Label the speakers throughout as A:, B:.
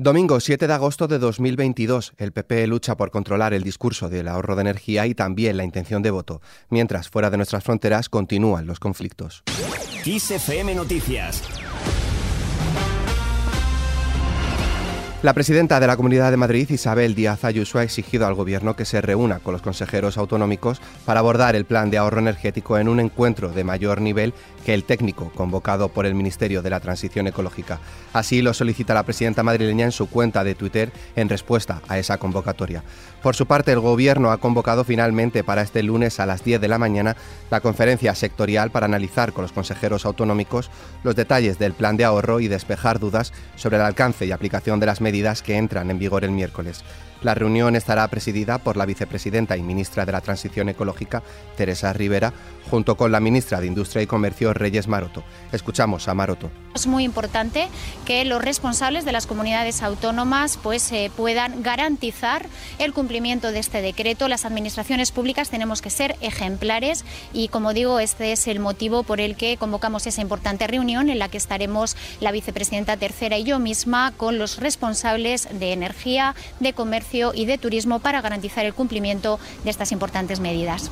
A: Domingo 7 de agosto de 2022, el PP lucha por controlar el discurso del ahorro de energía y también la intención de voto, mientras fuera de nuestras fronteras continúan los conflictos. La presidenta de la Comunidad de Madrid, Isabel Díaz Ayuso, ha exigido al Gobierno que se reúna con los consejeros autonómicos para abordar el plan de ahorro energético en un encuentro de mayor nivel que el técnico convocado por el Ministerio de la Transición Ecológica. Así lo solicita la presidenta madrileña en su cuenta de Twitter en respuesta a esa convocatoria. Por su parte, el Gobierno ha convocado finalmente para este lunes a las 10 de la mañana la conferencia sectorial para analizar con los consejeros autonómicos los detalles del plan de ahorro y despejar dudas sobre el alcance y aplicación de las medidas que entran en vigor el miércoles. La reunión estará presidida por la vicepresidenta y ministra de la Transición Ecológica, Teresa Rivera, junto con la ministra de Industria y Comercio, Reyes Maroto. Escuchamos a Maroto.
B: Es muy importante que los responsables de las comunidades autónomas pues, eh, puedan garantizar el cumplimiento de este decreto. Las administraciones públicas tenemos que ser ejemplares y, como digo, este es el motivo por el que convocamos esa importante reunión en la que estaremos la vicepresidenta tercera y yo misma con los responsables de energía, de comercio y de turismo para garantizar el cumplimiento de estas importantes medidas.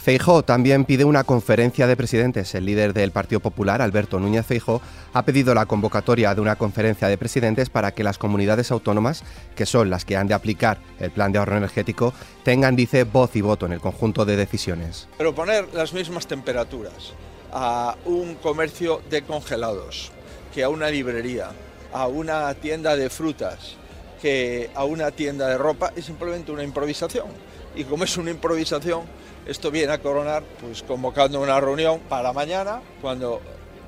A: Feijó también pide una conferencia de presidentes. El líder del Partido Popular, Alberto Núñez Feijó, ha pedido la convocatoria de una conferencia de presidentes para que las comunidades autónomas, que son las que han de aplicar el plan de ahorro energético, tengan, dice, voz y voto en el conjunto de decisiones.
C: Pero poner las mismas temperaturas a un comercio de congelados que a una librería, a una tienda de frutas, que a una tienda de ropa es simplemente una improvisación. Y como es una improvisación, esto viene a coronar pues convocando una reunión para mañana, cuando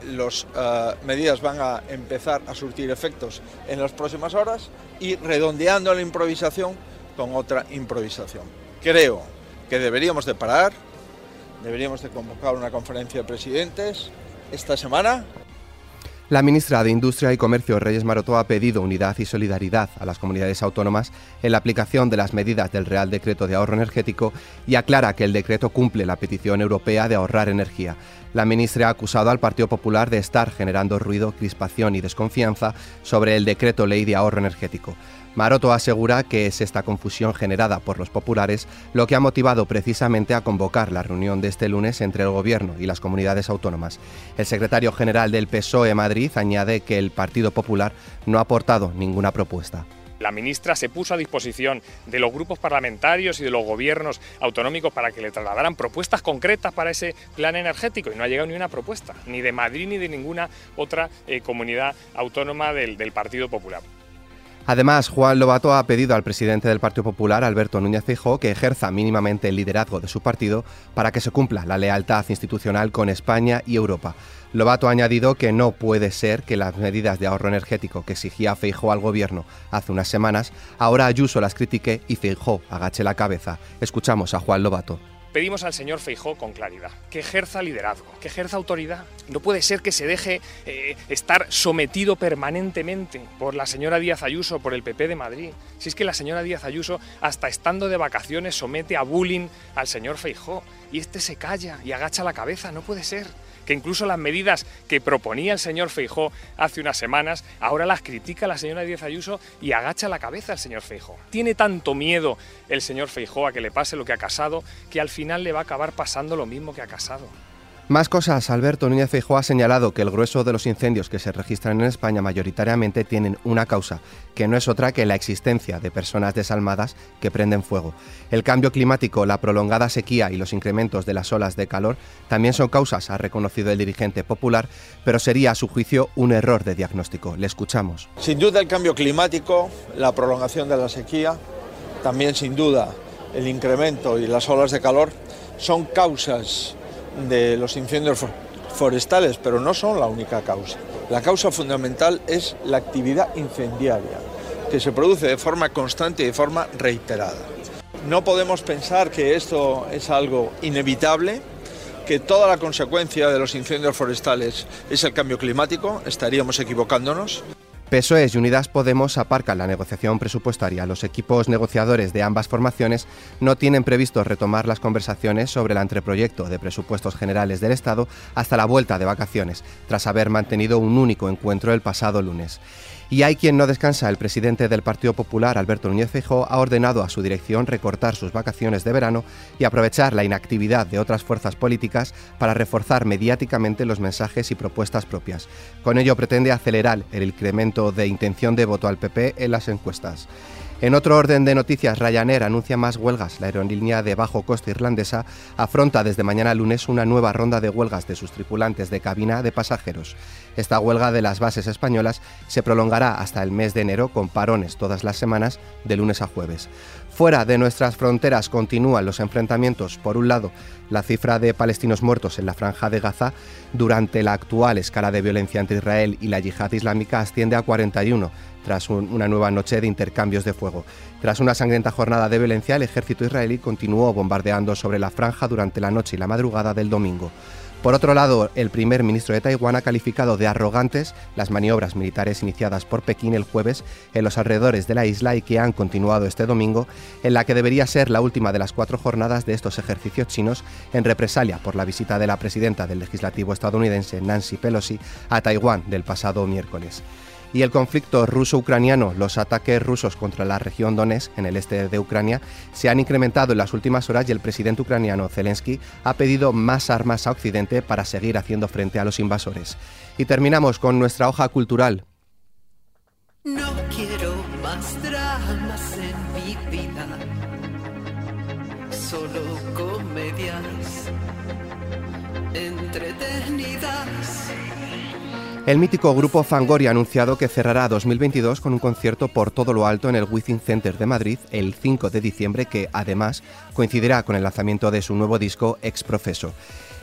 C: las eh, medidas van a empezar a surtir efectos en las próximas horas y redondeando la improvisación con otra improvisación. Creo que deberíamos de parar, deberíamos de convocar una conferencia de presidentes esta semana
A: la ministra de Industria y Comercio, Reyes Maroto, ha pedido unidad y solidaridad a las comunidades autónomas en la aplicación de las medidas del Real Decreto de Ahorro Energético y aclara que el decreto cumple la petición europea de ahorrar energía. La ministra ha acusado al Partido Popular de estar generando ruido, crispación y desconfianza sobre el decreto ley de ahorro energético. Maroto asegura que es esta confusión generada por los populares lo que ha motivado precisamente a convocar la reunión de este lunes entre el Gobierno y las comunidades autónomas. El secretario general del PSOE Madrid añade que el Partido Popular no ha aportado ninguna propuesta.
D: La ministra se puso a disposición de los grupos parlamentarios y de los gobiernos autonómicos para que le trasladaran propuestas concretas para ese plan energético y no ha llegado ni una propuesta, ni de Madrid ni de ninguna otra eh, comunidad autónoma del Partido Popular.
A: Además, Juan Lobato ha pedido al presidente del Partido Popular, Alberto Núñez Feijóo, que ejerza mínimamente el liderazgo de su partido para que se cumpla la lealtad institucional con España y Europa. Lobato ha añadido que no puede ser que las medidas de ahorro energético que exigía Feijóo al gobierno hace unas semanas, ahora Ayuso las critique y Feijóo agache la cabeza. Escuchamos a Juan Lobato.
D: Pedimos al señor Feijó con claridad que ejerza liderazgo, que ejerza autoridad. No puede ser que se deje eh, estar sometido permanentemente por la señora Díaz Ayuso, por el PP de Madrid. Si es que la señora Díaz Ayuso, hasta estando de vacaciones, somete a bullying al señor Feijó y este se calla y agacha la cabeza. No puede ser que incluso las medidas que proponía el señor Feijó hace unas semanas, ahora las critica la señora Díaz Ayuso y agacha la cabeza el señor Feijó. Tiene tanto miedo el señor Feijó a que le pase lo que ha Casado, que al final le va a acabar pasando lo mismo que ha Casado.
A: Más cosas, Alberto Núñez Feijóo ha señalado que el grueso de los incendios que se registran en España mayoritariamente tienen una causa, que no es otra que la existencia de personas desalmadas que prenden fuego. El cambio climático, la prolongada sequía y los incrementos de las olas de calor también son causas, ha reconocido el dirigente popular, pero sería a su juicio un error de diagnóstico. Le escuchamos.
C: Sin duda el cambio climático, la prolongación de la sequía, también sin duda el incremento y las olas de calor son causas de los incendios forestales, pero no son la única causa. La causa fundamental es la actividad incendiaria, que se produce de forma constante y de forma reiterada. No podemos pensar que esto es algo inevitable, que toda la consecuencia de los incendios forestales es el cambio climático, estaríamos equivocándonos.
A: PSOE y Unidas Podemos aparcan la negociación presupuestaria. Los equipos negociadores de ambas formaciones no tienen previsto retomar las conversaciones sobre el anteproyecto de presupuestos generales del Estado hasta la vuelta de vacaciones, tras haber mantenido un único encuentro el pasado lunes. Y hay quien no descansa. El presidente del Partido Popular, Alberto Núñez Feijóo, ha ordenado a su dirección recortar sus vacaciones de verano y aprovechar la inactividad de otras fuerzas políticas para reforzar mediáticamente los mensajes y propuestas propias. Con ello pretende acelerar el incremento de intención de voto al PP en las encuestas. En otro orden de noticias, Ryanair anuncia más huelgas. La aerolínea de bajo coste irlandesa afronta desde mañana lunes una nueva ronda de huelgas de sus tripulantes de cabina de pasajeros. Esta huelga de las bases españolas se prolongará hasta el mes de enero con parones todas las semanas de lunes a jueves. Fuera de nuestras fronteras continúan los enfrentamientos. Por un lado, la cifra de palestinos muertos en la franja de Gaza durante la actual escala de violencia entre Israel y la yihad islámica asciende a 41 tras una nueva noche de intercambios de fuego. Tras una sangrienta jornada de violencia, el ejército israelí continuó bombardeando sobre la franja durante la noche y la madrugada del domingo. Por otro lado, el primer ministro de Taiwán ha calificado de arrogantes las maniobras militares iniciadas por Pekín el jueves en los alrededores de la isla y que han continuado este domingo, en la que debería ser la última de las cuatro jornadas de estos ejercicios chinos en represalia por la visita de la presidenta del legislativo estadounidense Nancy Pelosi a Taiwán del pasado miércoles y el conflicto ruso-ucraniano, los ataques rusos contra la región Donetsk en el este de Ucrania, se han incrementado en las últimas horas y el presidente ucraniano Zelensky ha pedido más armas a Occidente para seguir haciendo frente a los invasores. Y terminamos con nuestra hoja cultural.
E: No quiero más dramas en mi vida, solo comedias entretenidas.
A: El mítico grupo Fangoria ha anunciado que cerrará 2022 con un concierto por todo lo alto en el Within Center de Madrid el 5 de diciembre, que además coincidirá con el lanzamiento de su nuevo disco Ex Profeso.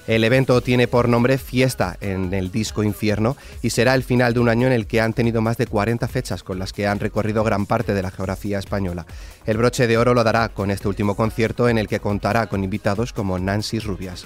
A: El evento tiene por nombre Fiesta en el disco Infierno y será el final de un año en el que han tenido más de 40 fechas con las que han recorrido gran parte de la geografía española. El broche de oro lo dará con este último concierto en el que contará con invitados como Nancy Rubias.